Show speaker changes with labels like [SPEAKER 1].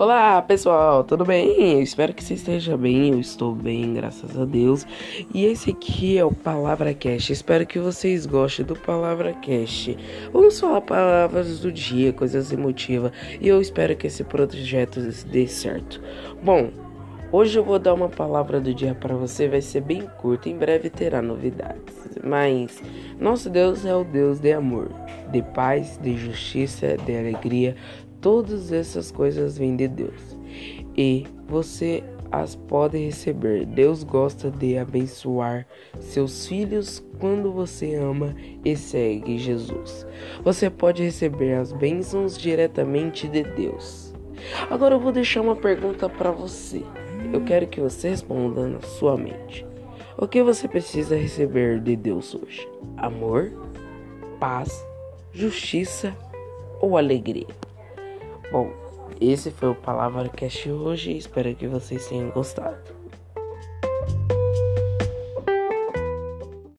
[SPEAKER 1] Olá pessoal, tudo bem? Espero que você esteja bem, eu estou bem, graças a Deus. E esse aqui é o Palavra Cast. Espero que vocês gostem do Palavra Cast. Vamos falar palavras do dia, coisas emotivas. E eu espero que esse projeto dê certo. Bom, hoje eu vou dar uma palavra do dia para você, vai ser bem curta, em breve terá novidades. Mas nosso Deus é o Deus de amor, de paz, de justiça, de alegria Todas essas coisas vêm de Deus e você as pode receber. Deus gosta de abençoar seus filhos quando você ama e segue Jesus. Você pode receber as bênçãos diretamente de Deus. Agora eu vou deixar uma pergunta para você. Eu quero que você responda na sua mente. O que você precisa receber de Deus hoje? Amor, paz, justiça ou alegria? Bom, esse foi o Palavra Cast hoje. Espero que vocês tenham gostado.